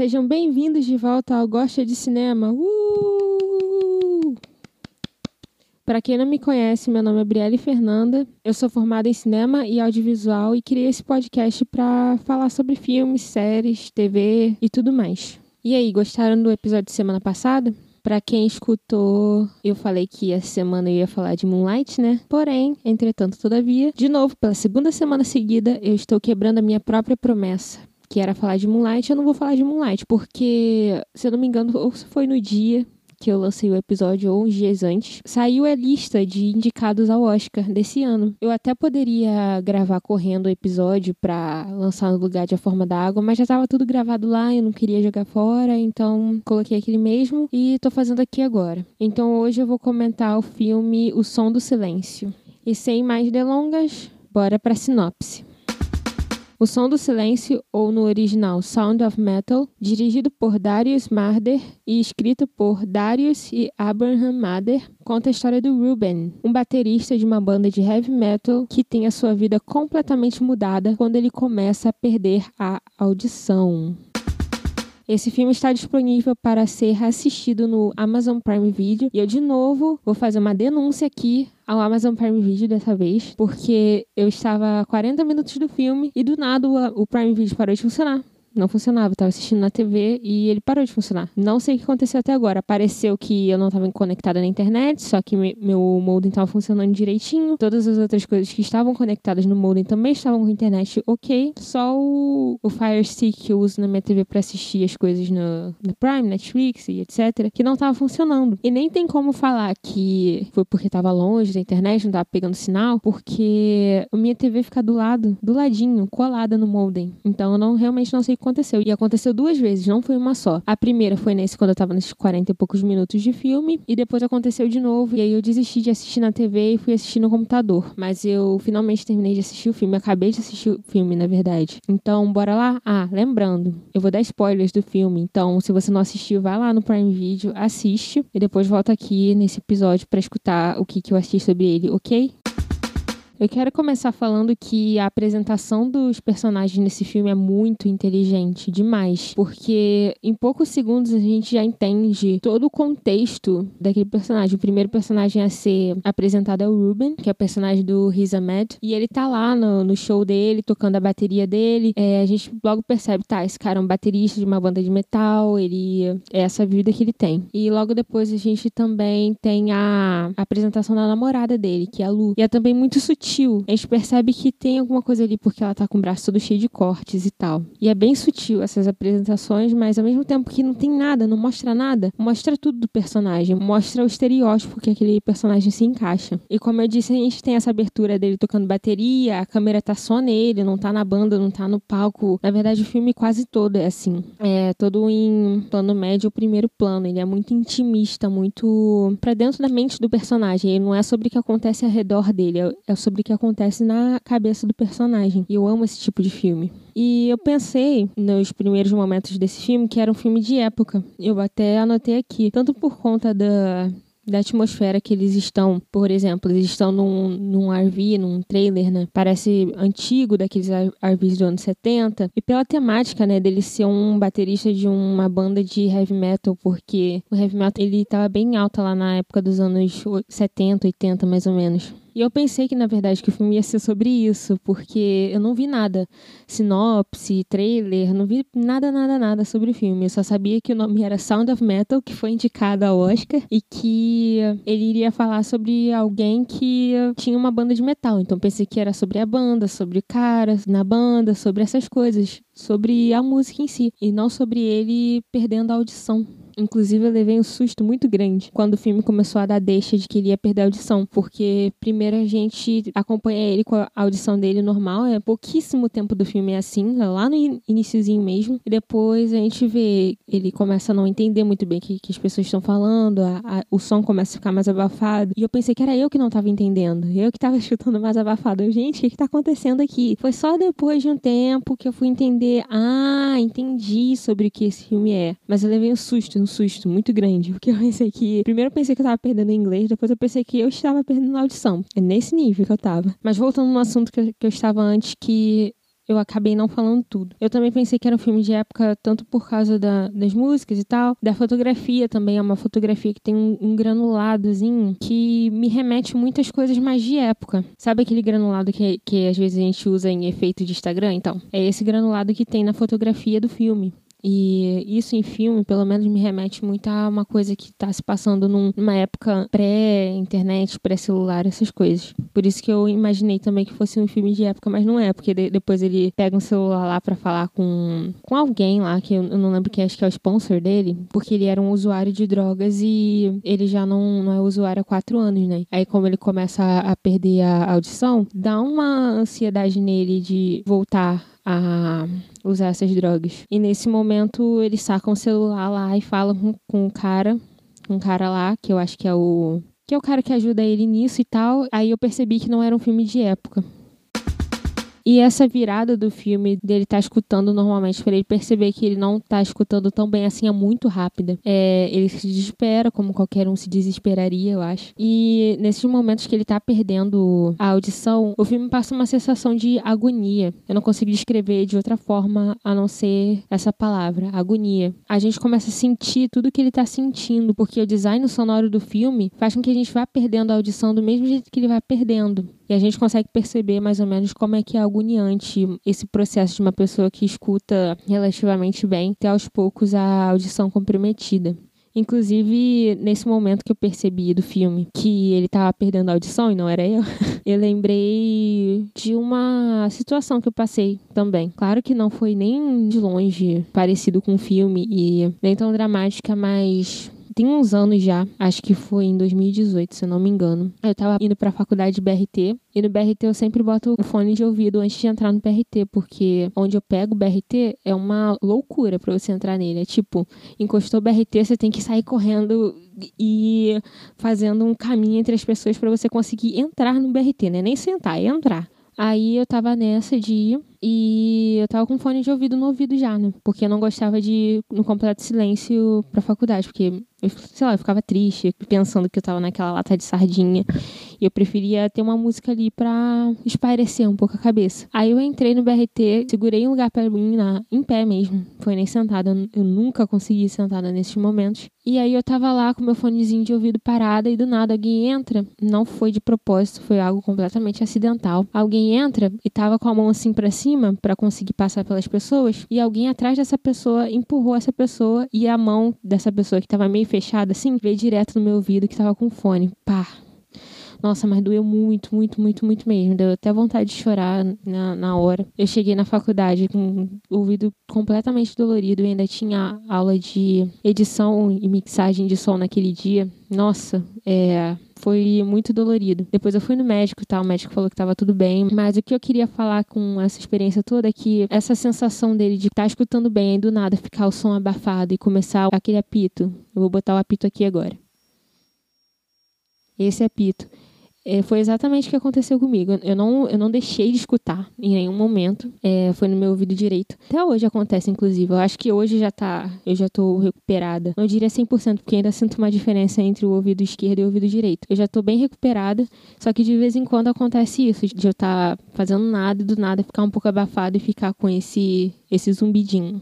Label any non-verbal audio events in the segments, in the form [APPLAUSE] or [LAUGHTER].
sejam bem-vindos de volta ao Gosta de Cinema. Uh! Para quem não me conhece, meu nome é Brielle Fernanda. Eu sou formada em cinema e audiovisual e criei esse podcast para falar sobre filmes, séries, TV e tudo mais. E aí, gostaram do episódio de semana passada? Para quem escutou, eu falei que essa semana eu ia falar de Moonlight, né? Porém, entretanto, todavia, de novo, pela segunda semana seguida, eu estou quebrando a minha própria promessa que era falar de Moonlight, eu não vou falar de Moonlight, porque, se eu não me engano, ou foi no dia que eu lancei o episódio ou uns dias antes, saiu a lista de indicados ao Oscar desse ano. Eu até poderia gravar correndo o episódio para lançar no lugar de A Forma da Água, mas já estava tudo gravado lá, eu não queria jogar fora, então coloquei aquele mesmo e tô fazendo aqui agora. Então hoje eu vou comentar o filme O Som do Silêncio. E sem mais delongas, bora para sinopse. O Som do Silêncio, ou no original Sound of Metal, dirigido por Darius Marder e escrito por Darius e Abraham Marder, conta a história do Ruben, um baterista de uma banda de heavy metal que tem a sua vida completamente mudada quando ele começa a perder a audição. Esse filme está disponível para ser assistido no Amazon Prime Video. E eu, de novo, vou fazer uma denúncia aqui ao Amazon Prime Video dessa vez, porque eu estava a 40 minutos do filme e do nada o Prime Video parou de funcionar não funcionava. Eu tava assistindo na TV e ele parou de funcionar. Não sei o que aconteceu até agora. Apareceu que eu não estava conectada na internet, só que meu modem estava funcionando direitinho. Todas as outras coisas que estavam conectadas no modem também estavam com internet ok. Só o, o Fire Stick que eu uso na minha TV para assistir as coisas no, no Prime, Netflix e etc, que não estava funcionando. E nem tem como falar que foi porque estava longe da internet, não estava pegando sinal, porque a minha TV fica do lado, do ladinho, colada no modem. Então eu não realmente não sei aconteceu. E aconteceu duas vezes, não foi uma só. A primeira foi nesse quando eu tava nesses 40 e poucos minutos de filme. E depois aconteceu de novo. E aí eu desisti de assistir na TV e fui assistir no computador. Mas eu finalmente terminei de assistir o filme. acabei de assistir o filme, na verdade. Então, bora lá? Ah, lembrando, eu vou dar spoilers do filme. Então, se você não assistiu, vai lá no Prime Video, assiste. E depois volta aqui nesse episódio para escutar o que, que eu assisti sobre ele, ok? Eu quero começar falando que a apresentação dos personagens nesse filme é muito inteligente, demais. Porque em poucos segundos a gente já entende todo o contexto daquele personagem. O primeiro personagem a ser apresentado é o Ruben, que é o personagem do Riz Ahmed. E ele tá lá no, no show dele, tocando a bateria dele. É, a gente logo percebe, tá, esse cara é um baterista de uma banda de metal, ele é essa vida que ele tem. E logo depois a gente também tem a, apresentação da namorada dele, que é a Lu. E é também muito sutil sutil. A gente percebe que tem alguma coisa ali porque ela tá com o braço todo cheio de cortes e tal. E é bem sutil essas apresentações, mas ao mesmo tempo que não tem nada, não mostra nada, mostra tudo do personagem, mostra o estereótipo que aquele personagem se encaixa. E como eu disse, a gente tem essa abertura dele tocando bateria, a câmera tá só nele, não tá na banda, não tá no palco. Na verdade, o filme quase todo é assim. É todo em plano médio, o primeiro plano. Ele é muito intimista, muito pra dentro da mente do personagem. Ele não é sobre o que acontece ao redor dele, é sobre sobre o que acontece na cabeça do personagem. E eu amo esse tipo de filme. E eu pensei nos primeiros momentos desse filme que era um filme de época. Eu até anotei aqui, tanto por conta da da atmosfera que eles estão. Por exemplo, eles estão num, num RV, num trailer, né? Parece antigo, daqueles RVs do ano 70. E pela temática, né, dele ser um baterista de uma banda de heavy metal, porque o heavy metal ele tava bem alto lá na época dos anos 70, 80, mais ou menos. E eu pensei que, na verdade, que o filme ia ser sobre isso, porque eu não vi nada. Sinopse, trailer, não vi nada, nada, nada sobre o filme. Eu só sabia que o nome era Sound of Metal, que foi indicado ao Oscar, e que ele iria falar sobre alguém que tinha uma banda de metal. Então pensei que era sobre a banda, sobre caras na banda, sobre essas coisas, sobre a música em si, e não sobre ele perdendo a audição. Inclusive, eu levei um susto muito grande quando o filme começou a dar deixa de que ele ia perder a audição, porque primeiro a gente acompanha ele com a audição dele normal, é pouquíssimo tempo do filme é assim, é lá no iníciozinho mesmo, e depois a gente vê ele começa a não entender muito bem o que, que as pessoas estão falando, a, a, o som começa a ficar mais abafado, e eu pensei que era eu que não estava entendendo, eu que estava [LAUGHS] chutando mais abafado. Gente, o que, está acontecendo aqui? Foi só depois de um tempo que eu fui entender, ah, entendi sobre o que esse filme é, mas eu levei um susto, um susto muito grande, [LAUGHS] porque eu pensei que. Primeiro eu pensei que eu tava perdendo inglês, depois eu pensei que eu estava perdendo audição. É nesse nível que eu tava. Mas voltando no assunto que eu, que eu estava antes, que eu acabei não falando tudo. Eu também pensei que era um filme de época, tanto por causa da, das músicas e tal, da fotografia também. É uma fotografia que tem um, um granuladozinho que me remete muitas coisas mais de época. Sabe aquele granulado que, que às vezes a gente usa em efeito de Instagram? Então, é esse granulado que tem na fotografia do filme. E isso em filme, pelo menos, me remete muito a uma coisa que está se passando num, numa época pré-internet, pré-celular, essas coisas. Por isso que eu imaginei também que fosse um filme de época, mas não é, porque de, depois ele pega um celular lá para falar com, com alguém lá, que eu, eu não lembro quem, acho que é o sponsor dele, porque ele era um usuário de drogas e ele já não, não é usuário há quatro anos, né? Aí, como ele começa a, a perder a audição, dá uma ansiedade nele de voltar a usar essas drogas. E nesse momento eles sacam o celular lá e falam com, com o cara, o cara lá, que eu acho que é o que é o cara que ajuda ele nisso e tal. Aí eu percebi que não era um filme de época. E essa virada do filme dele tá escutando normalmente, para ele perceber que ele não tá escutando tão bem assim, é muito rápida. É, ele se desespera, como qualquer um se desesperaria, eu acho. E nesses momentos que ele tá perdendo a audição, o filme passa uma sensação de agonia. Eu não consigo descrever de outra forma a não ser essa palavra, agonia. A gente começa a sentir tudo que ele tá sentindo, porque o design sonoro do filme faz com que a gente vá perdendo a audição do mesmo jeito que ele vai perdendo. E a gente consegue perceber mais ou menos como é que é agoniante esse processo de uma pessoa que escuta relativamente bem ter aos poucos a audição comprometida. Inclusive, nesse momento que eu percebi do filme que ele estava perdendo a audição e não era eu, [LAUGHS] eu lembrei de uma situação que eu passei também. Claro que não foi nem de longe parecido com o filme e nem tão dramática, mas tem uns anos já, acho que foi em 2018, se eu não me engano. Eu tava indo pra faculdade de BRT, e no BRT eu sempre boto o fone de ouvido antes de entrar no BRT, porque onde eu pego o BRT é uma loucura para você entrar nele. É tipo, encostou o BRT, você tem que sair correndo e fazendo um caminho entre as pessoas para você conseguir entrar no BRT, né? Nem sentar, é entrar. Aí eu tava nessa de ir e eu tava com fone de ouvido no ouvido já, né? Porque eu não gostava de ir no completo silêncio pra faculdade, porque eu, sei lá, eu ficava triste, pensando que eu tava naquela lata de sardinha. E eu preferia ter uma música ali pra espairecer um pouco a cabeça. Aí eu entrei no BRT, segurei um lugar pra mim na, em pé mesmo. Foi nem sentada. Eu nunca consegui sentada nesses momentos. E aí eu tava lá com meu fonezinho de ouvido parada e do nada alguém entra. Não foi de propósito, foi algo completamente acidental. Alguém entra e tava com a mão assim pra cima para conseguir passar pelas pessoas. E alguém atrás dessa pessoa empurrou essa pessoa e a mão dessa pessoa que tava meio fechada assim veio direto no meu ouvido que tava com fone. Pá, nossa, mas doeu muito, muito, muito, muito mesmo. Deu até vontade de chorar na, na hora. Eu cheguei na faculdade com o ouvido completamente dolorido e ainda tinha aula de edição e mixagem de som naquele dia. Nossa, é, foi muito dolorido. Depois eu fui no médico, tá? O médico falou que tava tudo bem. Mas o que eu queria falar com essa experiência toda é que essa sensação dele de estar tá escutando bem e do nada ficar o som abafado e começar aquele apito. Eu vou botar o apito aqui agora. Esse apito. É, foi exatamente o que aconteceu comigo. Eu não, eu não deixei de escutar em nenhum momento. É, foi no meu ouvido direito. Até hoje acontece, inclusive. Eu acho que hoje já tá. Eu já tô recuperada. Não diria 100%, porque ainda sinto uma diferença entre o ouvido esquerdo e o ouvido direito. Eu já tô bem recuperada. Só que de vez em quando acontece isso, de eu estar tá fazendo nada e do nada ficar um pouco abafado e ficar com esse, esse zumbidinho.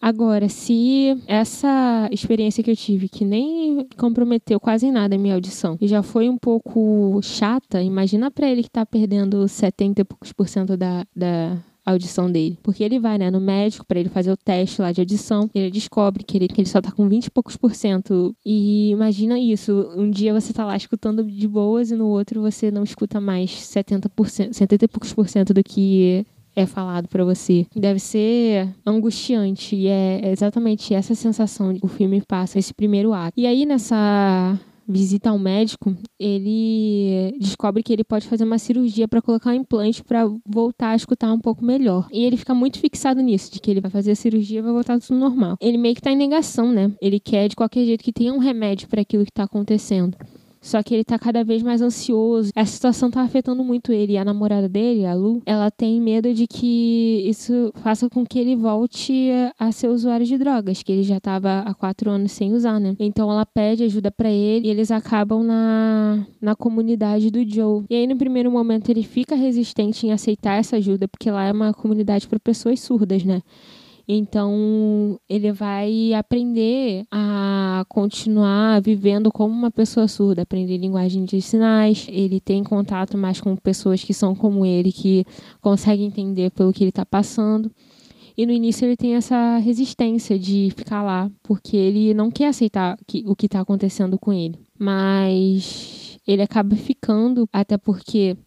Agora, se essa experiência que eu tive, que nem comprometeu quase nada a minha audição, e já foi um pouco chata, imagina para ele que tá perdendo 70 e poucos por cento da, da audição dele. Porque ele vai, né, no médico para ele fazer o teste lá de audição, ele descobre que ele, que ele só tá com 20 e poucos por cento. E imagina isso, um dia você tá lá escutando de boas e no outro você não escuta mais 70%, 70 e poucos por cento do que é falado para você. Deve ser angustiante e é exatamente essa sensação que o filme passa, esse primeiro ato. E aí nessa visita ao médico, ele descobre que ele pode fazer uma cirurgia para colocar um implante para voltar a escutar um pouco melhor. E ele fica muito fixado nisso, de que ele vai fazer a cirurgia e vai voltar tudo normal. Ele meio que tá em negação, né? Ele quer de qualquer jeito que tenha um remédio para aquilo que tá acontecendo. Só que ele tá cada vez mais ansioso. Essa situação tá afetando muito ele. E a namorada dele, a Lu, ela tem medo de que isso faça com que ele volte a ser usuário de drogas, que ele já tava há quatro anos sem usar, né? Então ela pede ajuda para ele e eles acabam na, na comunidade do Joe. E aí, no primeiro momento, ele fica resistente em aceitar essa ajuda, porque lá é uma comunidade para pessoas surdas, né? Então, ele vai aprender a continuar vivendo como uma pessoa surda, aprender linguagem de sinais. Ele tem contato mais com pessoas que são como ele, que conseguem entender pelo que ele está passando. E no início ele tem essa resistência de ficar lá, porque ele não quer aceitar o que está acontecendo com ele. Mas ele acaba ficando, até porque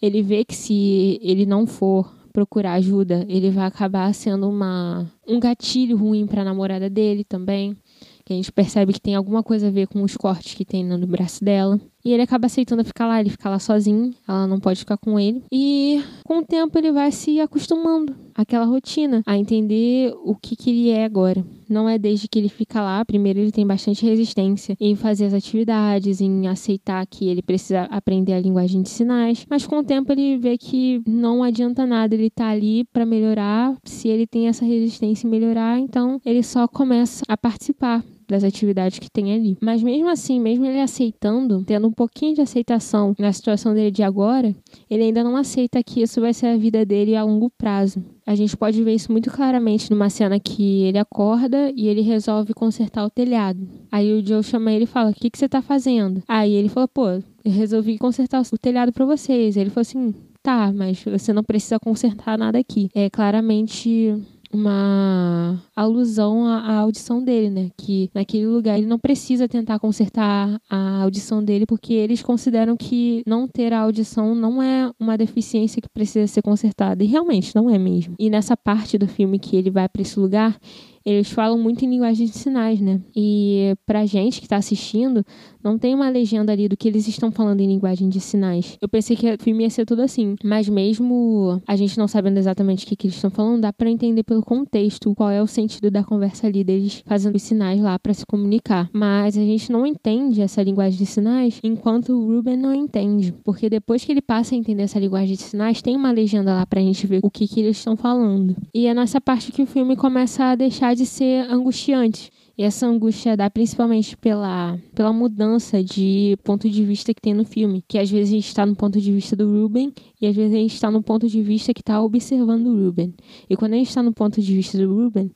ele vê que se ele não for procurar ajuda, ele vai acabar sendo uma, um gatilho ruim para a namorada dele também. Que a gente percebe que tem alguma coisa a ver com os cortes que tem no braço dela. E ele acaba aceitando ficar lá, ele fica lá sozinho, ela não pode ficar com ele. E com o tempo ele vai se acostumando àquela rotina, a entender o que, que ele é agora. Não é desde que ele fica lá, primeiro ele tem bastante resistência em fazer as atividades, em aceitar que ele precisa aprender a linguagem de sinais, mas com o tempo ele vê que não adianta nada ele tá ali para melhorar. Se ele tem essa resistência em melhorar, então ele só começa a participar das atividades que tem ali. Mas mesmo assim, mesmo ele aceitando, tendo um pouquinho de aceitação na situação dele de agora, ele ainda não aceita que isso vai ser a vida dele a longo prazo. A gente pode ver isso muito claramente numa cena que ele acorda e ele resolve consertar o telhado. Aí o Joe chama ele e fala: O que, que você tá fazendo? Aí ele falou: Pô, eu resolvi consertar o telhado para vocês. Aí ele falou assim: Tá, mas você não precisa consertar nada aqui. É claramente uma alusão à, audição dele, né? Que naquele lugar ele não precisa tentar consertar a audição dele, porque eles consideram que não ter a audição não é uma deficiência que precisa ser consertada. E realmente não é mesmo. E nessa parte do filme que ele vai para esse lugar, eles falam muito em linguagem de sinais, né? E pra gente que tá assistindo, não tem uma legenda ali do que eles estão falando em linguagem de sinais. Eu pensei que o filme ia ser tudo assim, mas mesmo a gente não sabendo exatamente o que, que eles estão falando, dá para entender pelo contexto qual é o sentido da conversa ali deles fazendo os sinais lá para se comunicar. Mas a gente não entende essa linguagem de sinais enquanto o Ruben não entende, porque depois que ele passa a entender essa linguagem de sinais, tem uma legenda lá pra gente ver o que, que eles estão falando. E é nessa parte que o filme começa a deixar de ser angustiante. E essa angústia dá principalmente pela, pela mudança de ponto de vista que tem no filme. Que às vezes a gente está no ponto de vista do Ruben e às vezes a gente está no ponto de vista que está observando o Ruben. E quando a gente está no ponto de vista do Ruben,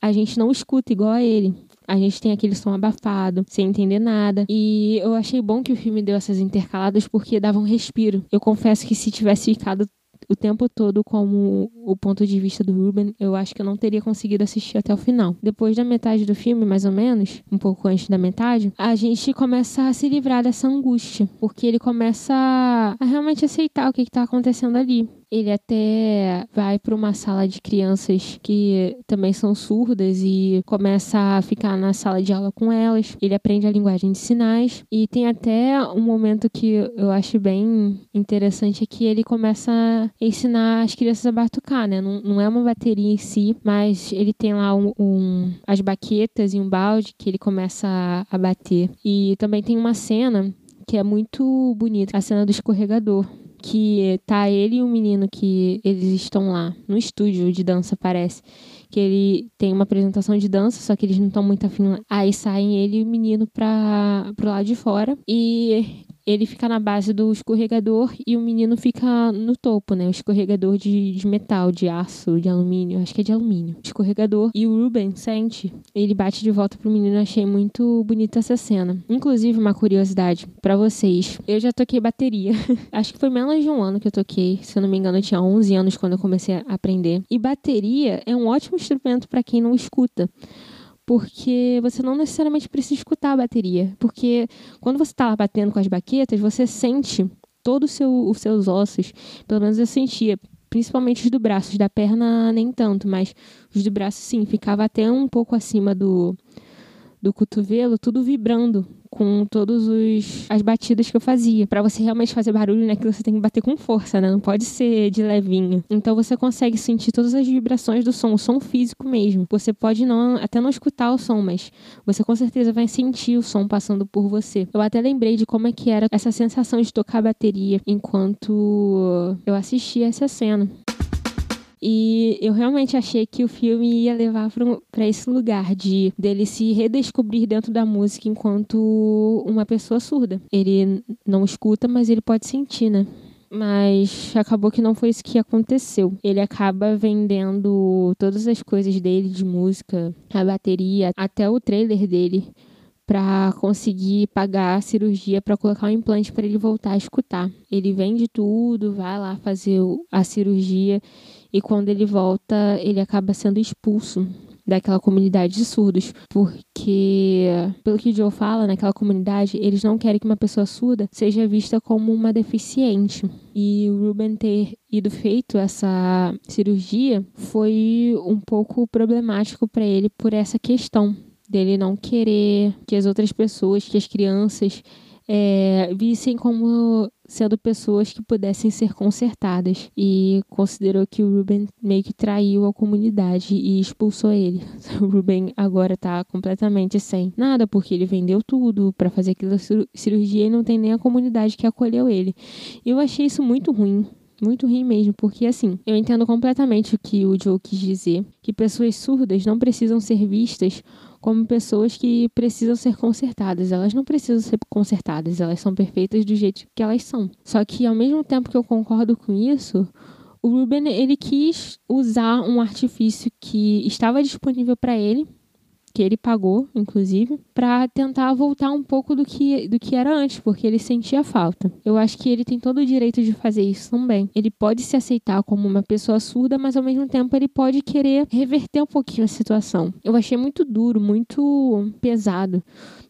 a gente não escuta igual a ele. A gente tem aquele som abafado, sem entender nada. E eu achei bom que o filme deu essas intercaladas porque dava um respiro. Eu confesso que se tivesse ficado o tempo todo como o ponto de vista do Ruben, eu acho que eu não teria conseguido assistir até o final. Depois da metade do filme, mais ou menos, um pouco antes da metade, a gente começa a se livrar dessa angústia, porque ele começa a realmente aceitar o que está acontecendo ali. Ele até vai para uma sala de crianças que também são surdas e começa a ficar na sala de aula com elas. Ele aprende a linguagem de sinais e tem até um momento que eu acho bem interessante é que ele começa a ensinar as crianças a batucar, né? Não, não é uma bateria em si, mas ele tem lá um, um, as baquetas e um balde que ele começa a, a bater. E também tem uma cena que é muito bonita, a cena do escorregador que tá ele e um menino que eles estão lá no estúdio de dança, parece. Que ele tem uma apresentação de dança, só que eles não estão muito afim. Aí saem ele e o menino para pro lado de fora. E ele fica na base do escorregador e o menino fica no topo, né? O escorregador de, de metal, de aço, de alumínio. Acho que é de alumínio. Escorregador. E o Ruben sente. Ele bate de volta pro menino. Achei muito bonita essa cena. Inclusive, uma curiosidade para vocês. Eu já toquei bateria. [LAUGHS] Acho que foi menos de um ano que eu toquei. Se eu não me engano, eu tinha 11 anos quando eu comecei a aprender. E bateria é um ótimo instrumento para quem não escuta porque você não necessariamente precisa escutar a bateria, porque quando você está batendo com as baquetas, você sente todos seu, os seus ossos, pelo menos eu sentia, principalmente os do braço, os da perna nem tanto, mas os do braço sim, ficava até um pouco acima do, do cotovelo, tudo vibrando com todos os as batidas que eu fazia. Para você realmente fazer barulho naquilo, né, você tem que bater com força, né? Não pode ser de levinho. Então você consegue sentir todas as vibrações do som, o som físico mesmo. Você pode não até não escutar o som, mas você com certeza vai sentir o som passando por você. Eu até lembrei de como é que era essa sensação de tocar bateria enquanto eu assistia essa cena. E eu realmente achei que o filme ia levar para esse lugar de dele se redescobrir dentro da música enquanto uma pessoa surda. Ele não escuta, mas ele pode sentir, né? Mas acabou que não foi isso que aconteceu. Ele acaba vendendo todas as coisas dele de música, a bateria, até o trailer dele para conseguir pagar a cirurgia para colocar um implante para ele voltar a escutar. Ele vende tudo, vai lá fazer a cirurgia e quando ele volta, ele acaba sendo expulso daquela comunidade de surdos, porque, pelo que o Joe fala, naquela comunidade, eles não querem que uma pessoa surda seja vista como uma deficiente. E o Ruben ter ido feito essa cirurgia foi um pouco problemático para ele por essa questão dele não querer que as outras pessoas, que as crianças é, vissem como sendo pessoas que pudessem ser consertadas e considerou que o Ruben meio que traiu a comunidade e expulsou ele. [LAUGHS] O Ruben agora tá completamente sem nada porque ele vendeu tudo para fazer aquela cirurgia e não tem nem a comunidade que acolheu ele. Eu achei isso muito ruim. Muito ruim mesmo, porque assim, eu entendo completamente o que o Joe quis dizer, que pessoas surdas não precisam ser vistas como pessoas que precisam ser consertadas. Elas não precisam ser consertadas, elas são perfeitas do jeito que elas são. Só que ao mesmo tempo que eu concordo com isso, o Ruben ele quis usar um artifício que estava disponível para ele que ele pagou, inclusive, para tentar voltar um pouco do que, do que era antes, porque ele sentia falta. Eu acho que ele tem todo o direito de fazer isso também. Ele pode se aceitar como uma pessoa surda, mas ao mesmo tempo ele pode querer reverter um pouquinho a situação. Eu achei muito duro, muito pesado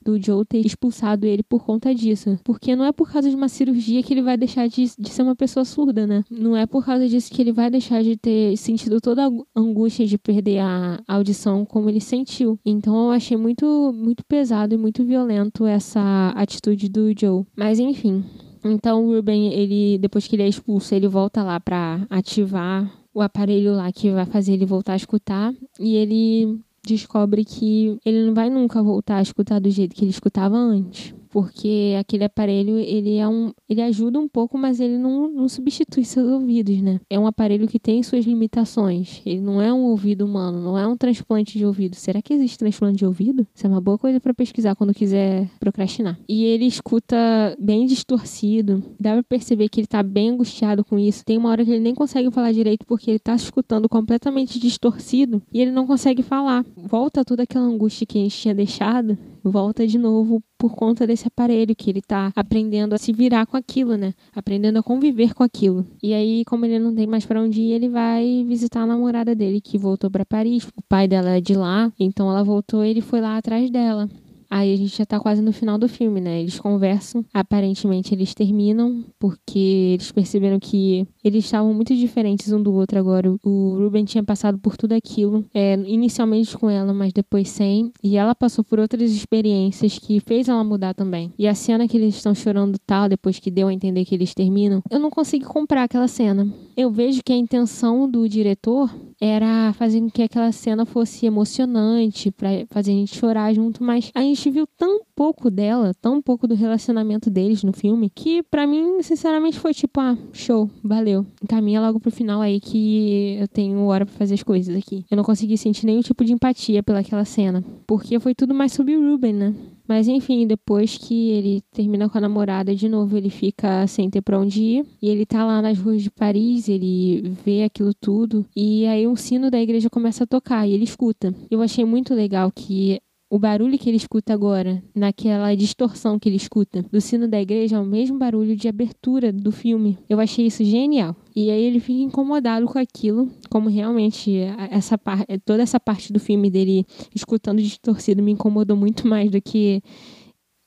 do Joe ter expulsado ele por conta disso. Porque não é por causa de uma cirurgia que ele vai deixar de, de ser uma pessoa surda, né? Não é por causa disso que ele vai deixar de ter sentido toda a angústia de perder a audição como ele sentiu. Então eu achei muito, muito pesado e muito violento essa atitude do Joe. Mas enfim. Então o Ruben, ele, depois que ele é expulso, ele volta lá para ativar o aparelho lá que vai fazer ele voltar a escutar. E ele descobre que ele não vai nunca voltar a escutar do jeito que ele escutava antes porque aquele aparelho ele é um ele ajuda um pouco mas ele não, não substitui seus ouvidos né? É um aparelho que tem suas limitações. Ele não é um ouvido humano não é um transplante de ouvido. Será que existe transplante de ouvido? Isso é uma boa coisa para pesquisar quando quiser procrastinar. E ele escuta bem distorcido. Dá para perceber que ele tá bem angustiado com isso. Tem uma hora que ele nem consegue falar direito porque ele tá escutando completamente distorcido e ele não consegue falar. Volta toda aquela angústia que a gente tinha deixado volta de novo por conta desse aparelho que ele tá aprendendo a se virar com aquilo, né? Aprendendo a conviver com aquilo. E aí, como ele não tem mais para onde ir, ele vai visitar a namorada dele que voltou para Paris. O pai dela é de lá, então ela voltou e ele foi lá atrás dela. Aí a gente já tá quase no final do filme, né? Eles conversam, aparentemente eles terminam, porque eles perceberam que eles estavam muito diferentes um do outro agora. O Ruben tinha passado por tudo aquilo, é, inicialmente com ela, mas depois sem. E ela passou por outras experiências que fez ela mudar também. E a cena que eles estão chorando tal, depois que deu a entender que eles terminam, eu não consegui comprar aquela cena. Eu vejo que a intenção do diretor era fazer com que aquela cena fosse emocionante, para fazer a gente chorar junto, mas a gente viu tão pouco dela, tão pouco do relacionamento deles no filme, que para mim, sinceramente, foi tipo, ah, show, valeu. Encaminha logo pro final aí que eu tenho hora para fazer as coisas aqui. Eu não consegui sentir nenhum tipo de empatia pelaquela cena, porque foi tudo mais sobre o Ruben, né? Mas enfim, depois que ele termina com a namorada de novo, ele fica sem ter pra onde ir. E ele tá lá nas ruas de Paris, ele vê aquilo tudo. E aí um sino da igreja começa a tocar e ele escuta. Eu achei muito legal que o barulho que ele escuta agora, naquela distorção que ele escuta do sino da igreja, é o mesmo barulho de abertura do filme. Eu achei isso genial. E aí ele fica incomodado com aquilo, como realmente essa parte, toda essa parte do filme dele escutando distorcido me incomodou muito mais do que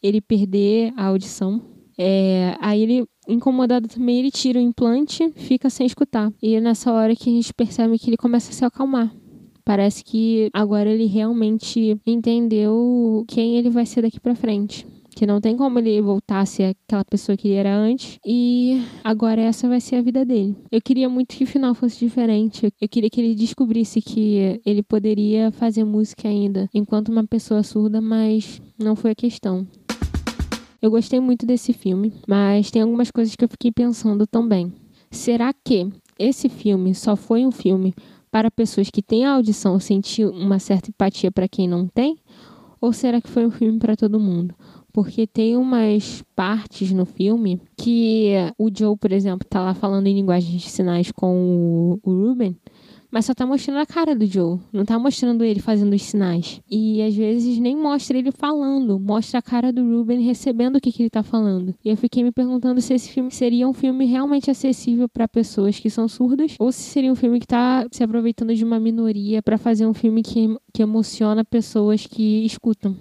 ele perder a audição. É, aí ele, incomodado também, ele tira o implante, fica sem escutar. E é nessa hora que a gente percebe que ele começa a se acalmar. Parece que agora ele realmente entendeu quem ele vai ser daqui para frente. que não tem como ele voltar a ser aquela pessoa que ele era antes. E agora essa vai ser a vida dele. Eu queria muito que o final fosse diferente. Eu queria que ele descobrisse que ele poderia fazer música ainda enquanto uma pessoa surda, mas não foi a questão. Eu gostei muito desse filme, mas tem algumas coisas que eu fiquei pensando também. Será que esse filme só foi um filme para pessoas que têm audição sentir uma certa empatia para quem não tem? Ou será que foi um filme para todo mundo? Porque tem umas partes no filme que o Joe, por exemplo, tá lá falando em linguagem de sinais com o Ruben mas só tá mostrando a cara do Joe, não tá mostrando ele fazendo os sinais. E às vezes nem mostra ele falando, mostra a cara do Ruben recebendo o que, que ele tá falando. E eu fiquei me perguntando se esse filme seria um filme realmente acessível para pessoas que são surdas ou se seria um filme que tá se aproveitando de uma minoria para fazer um filme que, que emociona pessoas que escutam.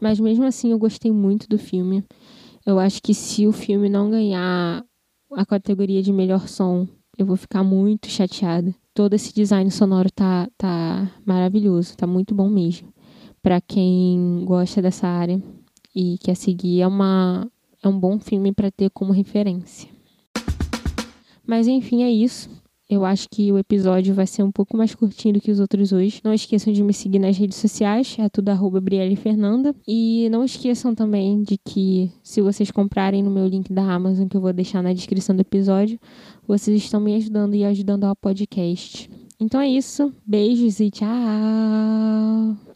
Mas mesmo assim eu gostei muito do filme. Eu acho que se o filme não ganhar a categoria de melhor som eu vou ficar muito chateada. Todo esse design sonoro tá, tá maravilhoso, tá muito bom mesmo. Para quem gosta dessa área e quer seguir, é, uma, é um bom filme para ter como referência. Mas enfim, é isso. Eu acho que o episódio vai ser um pouco mais curtinho do que os outros hoje. Não esqueçam de me seguir nas redes sociais, é tudo arroba Brielle Fernanda. E não esqueçam também de que se vocês comprarem no meu link da Amazon, que eu vou deixar na descrição do episódio, vocês estão me ajudando e ajudando ao podcast. Então é isso. Beijos e tchau!